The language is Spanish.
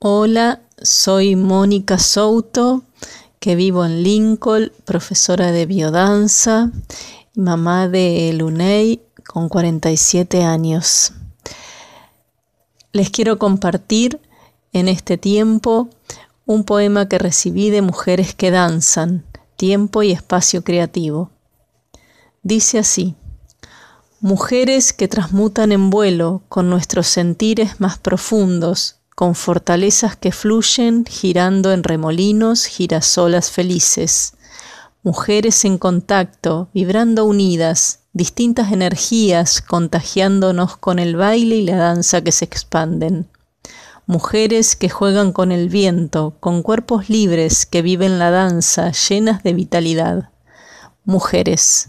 Hola, soy Mónica Souto, que vivo en Lincoln, profesora de biodanza, mamá de Luney con 47 años. Les quiero compartir en este tiempo un poema que recibí de Mujeres que Danzan, Tiempo y Espacio Creativo. Dice así, Mujeres que transmutan en vuelo con nuestros sentires más profundos, con fortalezas que fluyen girando en remolinos, girasolas felices. Mujeres en contacto, vibrando unidas, distintas energías contagiándonos con el baile y la danza que se expanden. Mujeres que juegan con el viento, con cuerpos libres que viven la danza llenas de vitalidad. Mujeres.